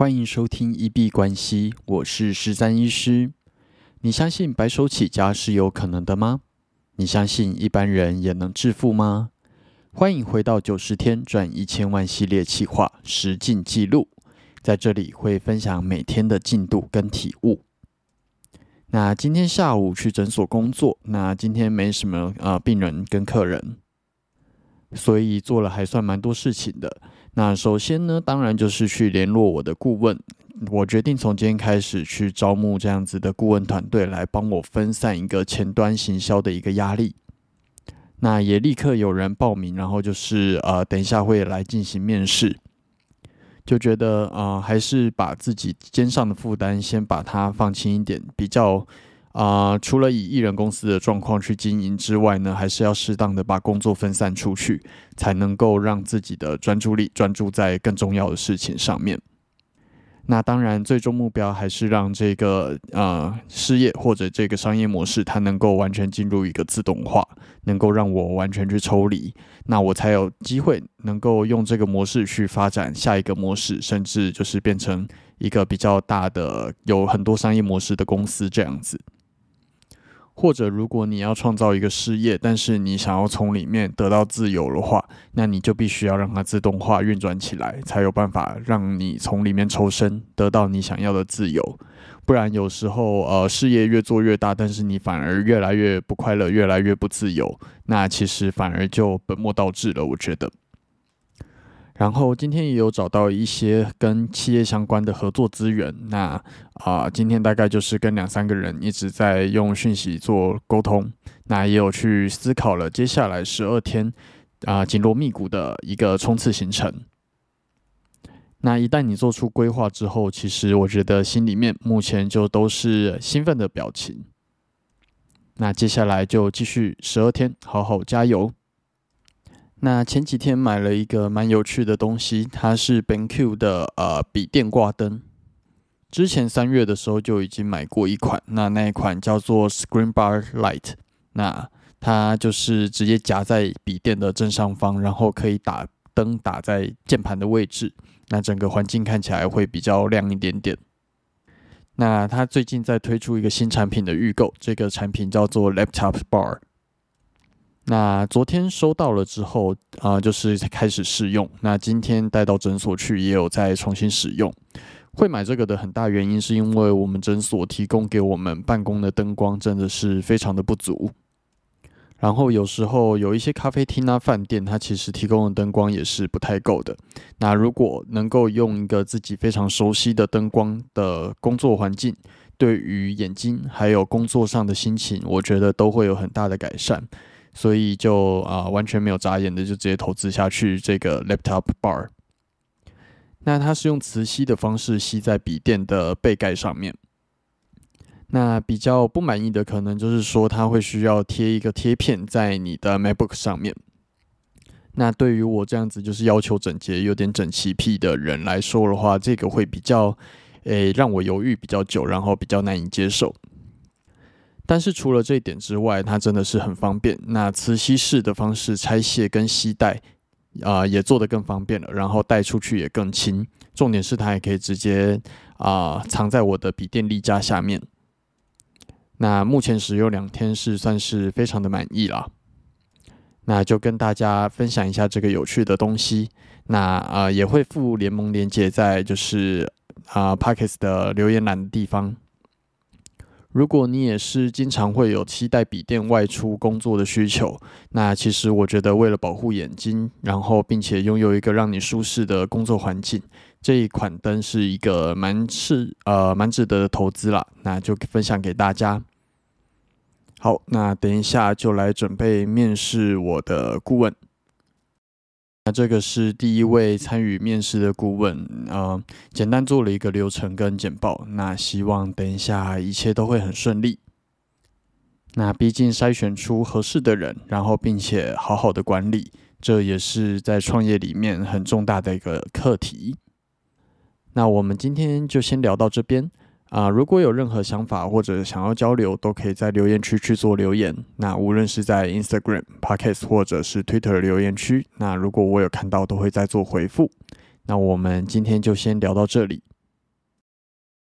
欢迎收听一币关系，我是十三医师。你相信白手起家是有可能的吗？你相信一般人也能致富吗？欢迎回到九十天赚一千万系列企划实进记录，在这里会分享每天的进度跟体悟。那今天下午去诊所工作，那今天没什么呃病人跟客人，所以做了还算蛮多事情的。那首先呢，当然就是去联络我的顾问。我决定从今天开始去招募这样子的顾问团队，来帮我分散一个前端行销的一个压力。那也立刻有人报名，然后就是呃，等一下会来进行面试。就觉得啊，还是把自己肩上的负担先把它放轻一点，比较啊，除了以艺人公司的状况去经营之外呢，还是要适当的把工作分散出去，才能够让自己的专注力专注在更重要的事情上面。那当然，最终目标还是让这个呃事业或者这个商业模式，它能够完全进入一个自动化，能够让我完全去抽离，那我才有机会能够用这个模式去发展下一个模式，甚至就是变成一个比较大的、有很多商业模式的公司这样子。或者，如果你要创造一个事业，但是你想要从里面得到自由的话，那你就必须要让它自动化运转起来，才有办法让你从里面抽身，得到你想要的自由。不然，有时候呃，事业越做越大，但是你反而越来越不快乐，越来越不自由，那其实反而就本末倒置了。我觉得。然后今天也有找到一些跟企业相关的合作资源，那啊，今天大概就是跟两三个人一直在用讯息做沟通，那也有去思考了接下来十二天啊紧锣密鼓的一个冲刺行程。那一旦你做出规划之后，其实我觉得心里面目前就都是兴奋的表情。那接下来就继续十二天，好好加油。那前几天买了一个蛮有趣的东西，它是 BenQ 的呃笔电挂灯。之前三月的时候就已经买过一款，那那一款叫做 Screen Bar Light。那它就是直接夹在笔电的正上方，然后可以打灯打在键盘的位置，那整个环境看起来会比较亮一点点。那它最近在推出一个新产品的预购，这个产品叫做 Laptop Bar。那昨天收到了之后啊，就是开始试用。那今天带到诊所去，也有再重新使用。会买这个的很大原因，是因为我们诊所提供给我们办公的灯光真的是非常的不足。然后有时候有一些咖啡厅啊、饭店，它其实提供的灯光也是不太够的。那如果能够用一个自己非常熟悉的灯光的工作环境，对于眼睛还有工作上的心情，我觉得都会有很大的改善。所以就啊完全没有眨眼的就直接投资下去这个 laptop bar。那它是用磁吸的方式吸在笔电的背盖上面。那比较不满意的可能就是说它会需要贴一个贴片在你的 MacBook 上面。那对于我这样子就是要求整洁、有点整齐癖的人来说的话，这个会比较诶让我犹豫比较久，然后比较难以接受。但是除了这一点之外，它真的是很方便。那磁吸式的方式拆卸跟吸带啊，也做得更方便了。然后带出去也更轻。重点是它也可以直接啊藏在我的笔电立架下面。那目前使用两天是算是非常的满意了。那就跟大家分享一下这个有趣的东西。那啊也会附联盟连接在就是啊 Pockets 的留言栏的地方。如果你也是经常会有期待笔电外出工作的需求，那其实我觉得为了保护眼睛，然后并且拥有一个让你舒适的工作环境，这一款灯是一个蛮是呃蛮值得的投资啦。那就分享给大家。好，那等一下就来准备面试我的顾问。那这个是第一位参与面试的顾问，呃，简单做了一个流程跟简报。那希望等一下一切都会很顺利。那毕竟筛选出合适的人，然后并且好好的管理，这也是在创业里面很重大的一个课题。那我们今天就先聊到这边。啊，如果有任何想法或者想要交流，都可以在留言区去做留言。那无论是在 Instagram、Podcast 或者是 Twitter 留言区，那如果我有看到，都会再做回复。那我们今天就先聊到这里。